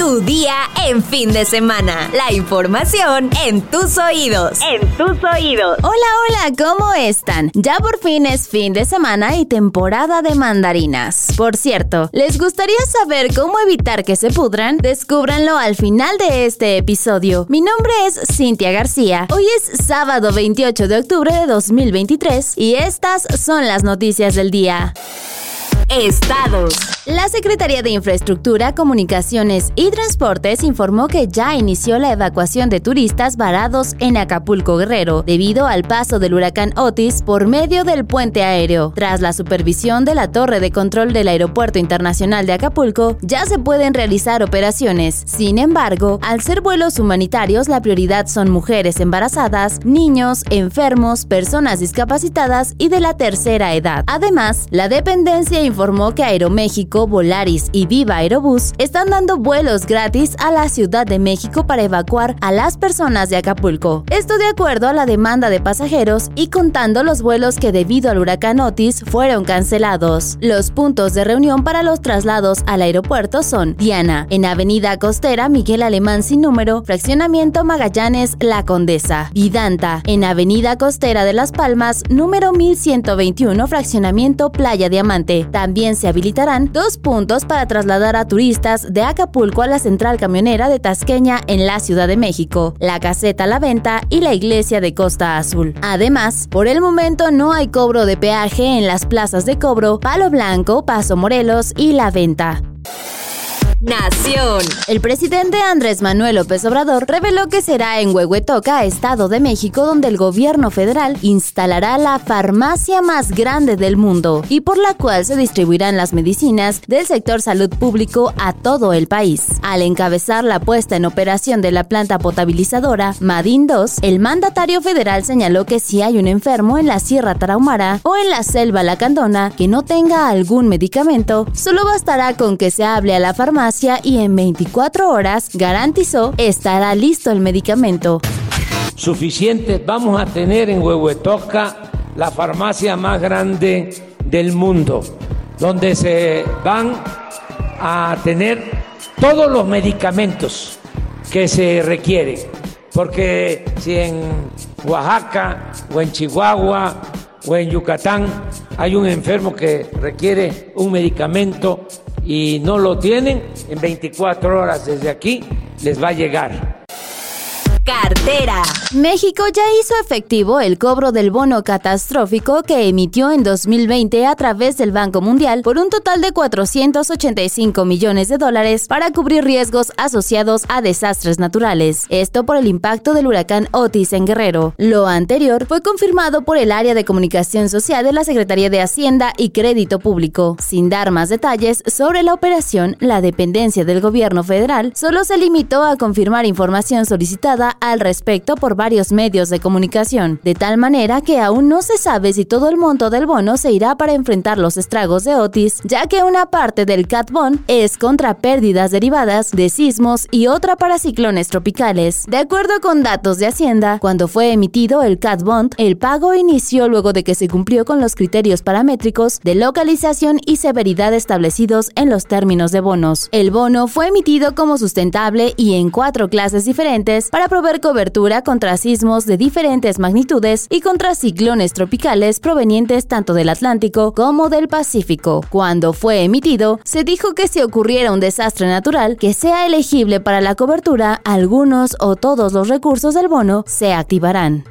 Tu día en fin de semana. La información en tus oídos. En tus oídos. Hola, hola, ¿cómo están? Ya por fin es fin de semana y temporada de mandarinas. Por cierto, ¿les gustaría saber cómo evitar que se pudran? Descúbranlo al final de este episodio. Mi nombre es Cintia García. Hoy es sábado 28 de octubre de 2023 y estas son las noticias del día. Estados. La Secretaría de Infraestructura, Comunicaciones y Transportes informó que ya inició la evacuación de turistas varados en Acapulco Guerrero debido al paso del huracán Otis por medio del puente aéreo. Tras la supervisión de la torre de control del Aeropuerto Internacional de Acapulco, ya se pueden realizar operaciones. Sin embargo, al ser vuelos humanitarios, la prioridad son mujeres embarazadas, niños, enfermos, personas discapacitadas y de la tercera edad. Además, la dependencia que Aeroméxico, Volaris y Viva Aerobús están dando vuelos gratis a la Ciudad de México para evacuar a las personas de Acapulco. Esto de acuerdo a la demanda de pasajeros y contando los vuelos que debido al huracán Otis fueron cancelados. Los puntos de reunión para los traslados al aeropuerto son Diana, en Avenida Costera Miguel Alemán sin número, Fraccionamiento Magallanes La Condesa, Vidanta, en Avenida Costera de Las Palmas, número 1121, Fraccionamiento Playa Diamante. Se habilitarán dos puntos para trasladar a turistas de Acapulco a la central camionera de Tasqueña en la Ciudad de México, la caseta La Venta y la iglesia de Costa Azul. Además, por el momento no hay cobro de peaje en las plazas de cobro Palo Blanco, Paso Morelos y La Venta. Nación. El presidente Andrés Manuel López Obrador reveló que será en Huehuetoca, Estado de México, donde el gobierno federal instalará la farmacia más grande del mundo y por la cual se distribuirán las medicinas del sector salud público a todo el país. Al encabezar la puesta en operación de la planta potabilizadora Madin 2, el mandatario federal señaló que si hay un enfermo en la Sierra Tarahumara o en la Selva Lacandona que no tenga algún medicamento, solo bastará con que se hable a la farmacia y en 24 horas garantizó estará listo el medicamento. Suficiente, vamos a tener en Huehuetoca la farmacia más grande del mundo, donde se van a tener todos los medicamentos que se requieren. Porque si en Oaxaca o en Chihuahua o en Yucatán hay un enfermo que requiere un medicamento y no lo tienen, en 24 horas desde aquí les va a llegar. Cartera. México ya hizo efectivo el cobro del bono catastrófico que emitió en 2020 a través del Banco Mundial por un total de 485 millones de dólares para cubrir riesgos asociados a desastres naturales. Esto por el impacto del huracán Otis en Guerrero. Lo anterior fue confirmado por el área de comunicación social de la Secretaría de Hacienda y Crédito Público. Sin dar más detalles sobre la operación, la dependencia del gobierno federal solo se limitó a confirmar información solicitada al respecto por varios medios de comunicación, de tal manera que aún no se sabe si todo el monto del bono se irá para enfrentar los estragos de Otis, ya que una parte del CAT Bond es contra pérdidas derivadas de sismos y otra para ciclones tropicales. De acuerdo con datos de Hacienda, cuando fue emitido el CAT Bond, el pago inició luego de que se cumplió con los criterios paramétricos de localización y severidad establecidos en los términos de bonos. El bono fue emitido como sustentable y en cuatro clases diferentes para proveer cobertura contra sismos de diferentes magnitudes y contra ciclones tropicales provenientes tanto del Atlántico como del Pacífico. Cuando fue emitido, se dijo que si ocurriera un desastre natural que sea elegible para la cobertura, algunos o todos los recursos del bono se activarán.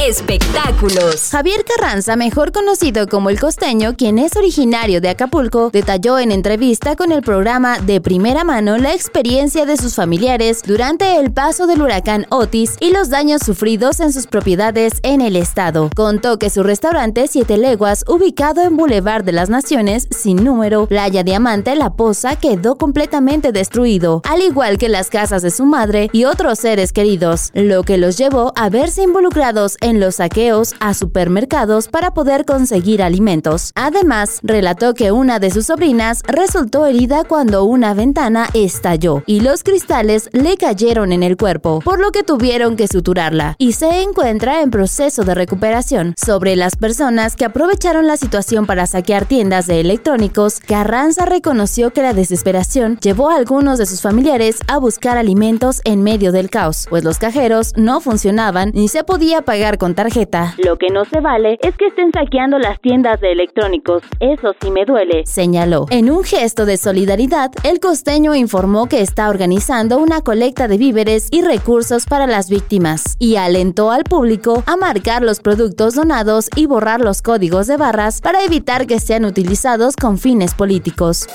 Espectáculos. Javier Carranza, mejor conocido como el costeño, quien es originario de Acapulco, detalló en entrevista con el programa De Primera Mano la experiencia de sus familiares durante el paso del huracán Otis y los daños sufridos en sus propiedades en el estado. Contó que su restaurante Siete Leguas, ubicado en Boulevard de las Naciones, sin número, Playa Diamante, La Poza, quedó completamente destruido, al igual que las casas de su madre y otros seres queridos, lo que los llevó a verse involucrados en los saqueos a supermercados para poder conseguir alimentos. Además, relató que una de sus sobrinas resultó herida cuando una ventana estalló y los cristales le cayeron en el cuerpo, por lo que tuvieron que suturarla y se encuentra en proceso de recuperación. Sobre las personas que aprovecharon la situación para saquear tiendas de electrónicos, Carranza reconoció que la desesperación llevó a algunos de sus familiares a buscar alimentos en medio del caos, pues los cajeros no funcionaban ni se podía pagar con tarjeta. Lo que no se vale es que estén saqueando las tiendas de electrónicos. Eso sí me duele, señaló. En un gesto de solidaridad, el costeño informó que está organizando una colecta de víveres y recursos para las víctimas y alentó al público a marcar los productos donados y borrar los códigos de barras para evitar que sean utilizados con fines políticos.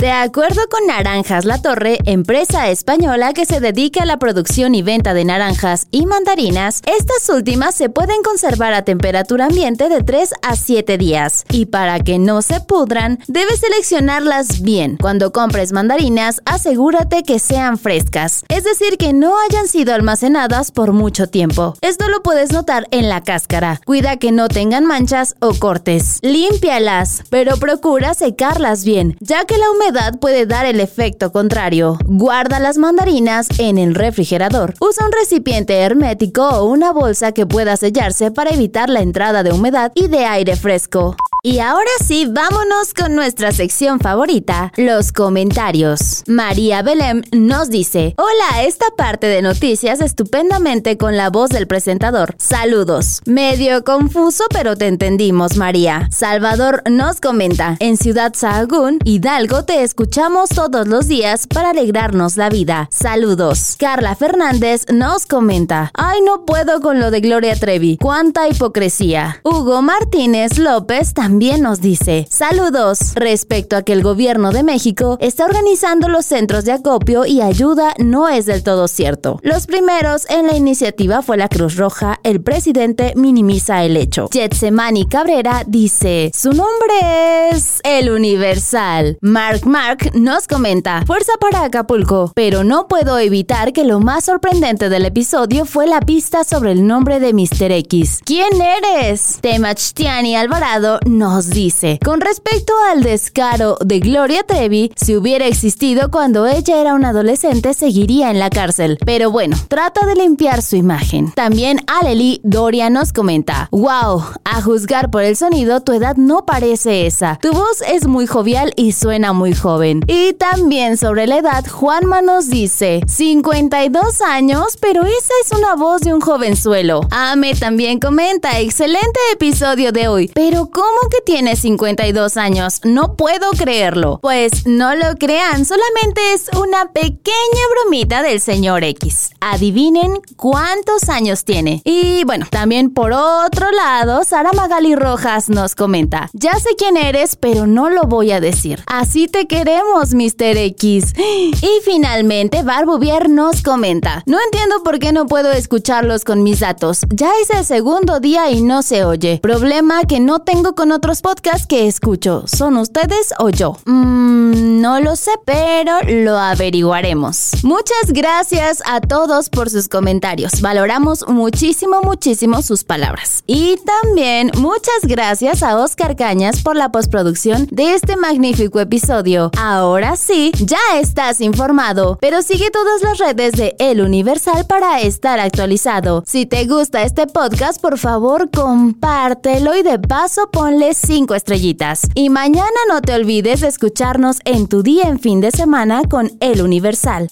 De acuerdo con Naranjas La Torre, empresa española que se dedica a la producción y venta de naranjas y mandarinas, estas últimas se pueden conservar a temperatura ambiente de 3 a 7 días. Y para que no se pudran, debes seleccionarlas bien. Cuando compres mandarinas, asegúrate que sean frescas, es decir, que no hayan sido almacenadas por mucho tiempo. Esto lo puedes notar en la cáscara. Cuida que no tengan manchas o cortes. Límpialas, pero procura secarlas bien, ya que la humedad puede dar el efecto contrario. Guarda las mandarinas en el refrigerador. Usa un recipiente hermético o una bolsa que pueda sellarse para evitar la entrada de humedad y de aire fresco. Y ahora sí, vámonos con nuestra sección favorita, los comentarios. María Belém nos dice, hola, esta parte de noticias estupendamente con la voz del presentador. Saludos. Medio confuso, pero te entendimos, María. Salvador nos comenta, en Ciudad Sahagún, Hidalgo, te escuchamos todos los días para alegrarnos la vida. Saludos. Carla Fernández nos comenta, ay, no puedo con lo de Gloria Trevi. Cuánta hipocresía. Hugo Martínez López también también nos dice, saludos, respecto a que el gobierno de México está organizando los centros de acopio y ayuda no es del todo cierto. Los primeros en la iniciativa fue la Cruz Roja, el presidente minimiza el hecho. Jetsemani Cabrera dice, su nombre es El Universal. Mark Mark nos comenta, fuerza para Acapulco, pero no puedo evitar que lo más sorprendente del episodio fue la pista sobre el nombre de Mr. X. ¿Quién eres? Temachtiani Alvarado nos dice, con respecto al descaro de Gloria Trevi, si hubiera existido cuando ella era una adolescente seguiría en la cárcel. Pero bueno, trata de limpiar su imagen. También Aleli Doria nos comenta, wow, a juzgar por el sonido, tu edad no parece esa. Tu voz es muy jovial y suena muy joven. Y también sobre la edad, Juanma nos dice, 52 años, pero esa es una voz de un jovenzuelo. Ame también comenta, excelente episodio de hoy, pero ¿cómo que tiene 52 años, no puedo creerlo. Pues no lo crean, solamente es una pequeña bromita del señor X. Adivinen cuántos años tiene. Y bueno, también por otro lado, Sara Magali Rojas nos comenta, ya sé quién eres, pero no lo voy a decir. Así te queremos, Mr. X. Y finalmente, Barbuvier nos comenta, no entiendo por qué no puedo escucharlos con mis datos. Ya es el segundo día y no se oye. Problema que no tengo con otros podcasts que escucho. ¿Son ustedes o yo? Mmm, no lo sé, pero lo averiguaremos. Muchas gracias a todos por sus comentarios. Valoramos muchísimo, muchísimo sus palabras. Y también muchas gracias a Oscar Cañas por la postproducción de este magnífico episodio. Ahora sí, ya estás informado, pero sigue todas las redes de El Universal para estar actualizado. Si te gusta este podcast, por favor, compártelo y de paso ponle cinco estrellitas. Y mañana no te olvides de escucharnos en tu día en fin de semana con El Universal.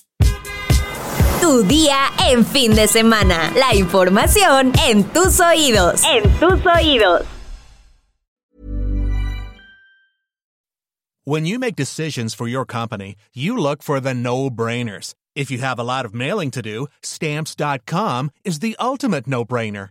Tu día en fin de semana. La información en tus oídos. En tus oídos. When you make decisions for your company, you look for the no-brainers. If you have a lot of mailing to do, stamps.com is the ultimate no-brainer.